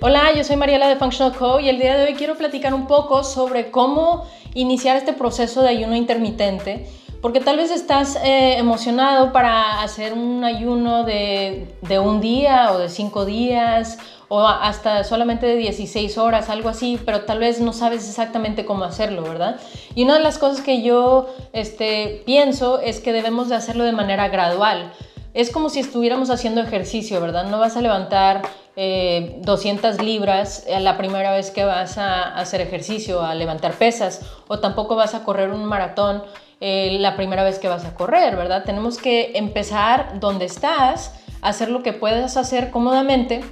Hola, yo soy Mariela de Functional Co y el día de hoy quiero platicar un poco sobre cómo iniciar este proceso de ayuno intermitente, porque tal vez estás eh, emocionado para hacer un ayuno de, de un día o de cinco días o hasta solamente de 16 horas, algo así, pero tal vez no sabes exactamente cómo hacerlo, ¿verdad? Y una de las cosas que yo este, pienso es que debemos de hacerlo de manera gradual. Es como si estuviéramos haciendo ejercicio, ¿verdad? No vas a levantar 200 eh, libras la primera vez que vas a hacer ejercicio, a levantar pesas, o tampoco vas a correr un maratón eh, la primera vez que vas a correr, ¿verdad? Tenemos que empezar donde estás, hacer lo que puedas hacer cómodamente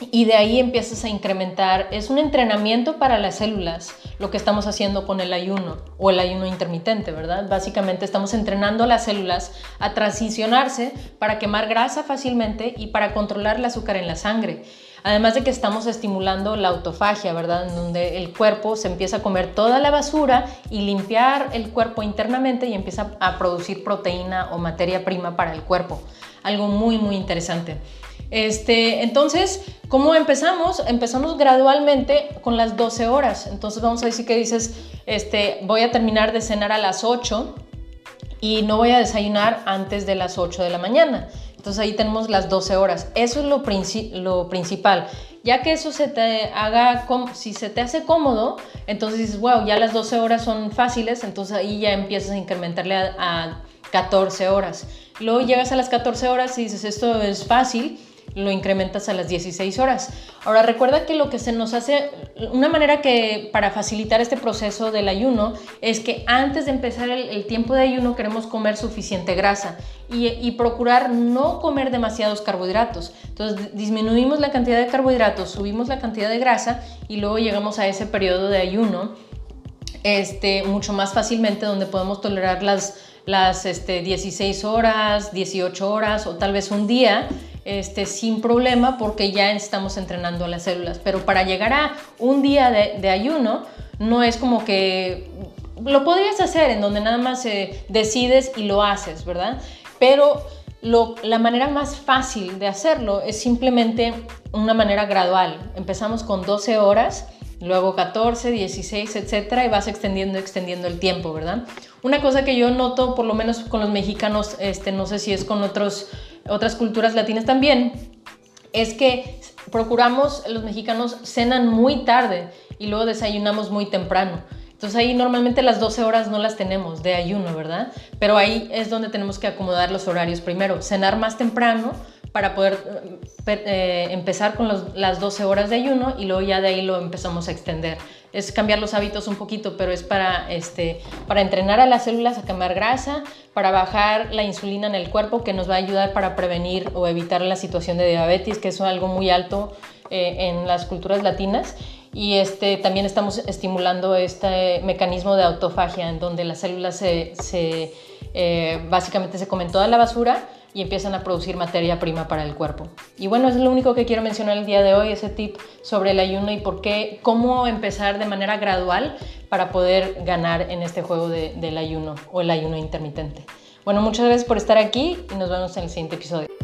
y de ahí empiezas a incrementar. Es un entrenamiento para las células, lo que estamos haciendo con el ayuno o el ayuno intermitente, ¿verdad? Básicamente estamos entrenando a las células a transicionarse para quemar grasa fácilmente y para controlar el azúcar en la sangre. Además de que estamos estimulando la autofagia, ¿verdad? En donde el cuerpo se empieza a comer toda la basura y limpiar el cuerpo internamente y empieza a producir proteína o materia prima para el cuerpo. Algo muy, muy interesante. Este, entonces, ¿cómo empezamos? Empezamos gradualmente con las 12 horas. Entonces vamos a decir que dices, este, voy a terminar de cenar a las 8 y no voy a desayunar antes de las 8 de la mañana. Entonces ahí tenemos las 12 horas. Eso es lo, principal. Ya que eso se te haga, si se te hace cómodo, entonces dices, wow, ya las 12 horas son fáciles, entonces ahí ya empiezas a incrementarle a, a 14 horas. Luego llegas a las 14 horas y dices, esto es fácil, lo incrementas a las 16 horas. Ahora recuerda que lo que se nos hace, una manera que para facilitar este proceso del ayuno es que antes de empezar el, tiempo de ayuno queremos comer suficiente grasa y, procurar no comer demasiados carbohidratos. Entonces disminuimos la cantidad de carbohidratos, subimos la cantidad de grasa y luego llegamos a ese periodo de ayuno este, mucho más fácilmente donde podemos tolerar las, las este, 16 horas, 18 horas o tal vez un día este, sin problema porque ya estamos entrenando a las células. Pero para llegar a un día de, ayuno, no es como que lo podrías hacer en donde nada más eh, decides y lo haces, ¿verdad? Pero la manera más fácil de hacerlo es simplemente una manera gradual. Empezamos con 12 horas, luego 14, 16, etcétera, y vas extendiendo, extendiendo el tiempo, ¿verdad? Una cosa que yo noto, por lo menos con los mexicanos, este, no sé si es con otros otras culturas latinas también, es que procuramos, los mexicanos cenan muy tarde y luego desayunamos muy temprano. Entonces ahí normalmente las 12 horas no las tenemos de ayuno, ¿verdad? Pero ahí es donde tenemos que acomodar los horarios primero, cenar más temprano para poder eh, empezar con las 12 horas de ayuno y luego ya de ahí lo empezamos a extender es cambiar los hábitos un poquito, pero es para, este, para entrenar a las células a quemar grasa, para bajar la insulina en el cuerpo, que nos va a ayudar para prevenir o evitar la situación de diabetes, que es algo muy alto eh, en las culturas latinas. Y este, también estamos estimulando este mecanismo de autofagia, en donde las células se eh, básicamente se comen toda la basura y empiezan a producir materia prima para el cuerpo. Y bueno, es lo único que quiero mencionar el día de hoy, ese tip sobre el ayuno y por qué, cómo empezar de manera gradual para poder ganar en este juego del ayuno o el ayuno intermitente. Bueno, muchas gracias por estar aquí y nos vemos en el siguiente episodio.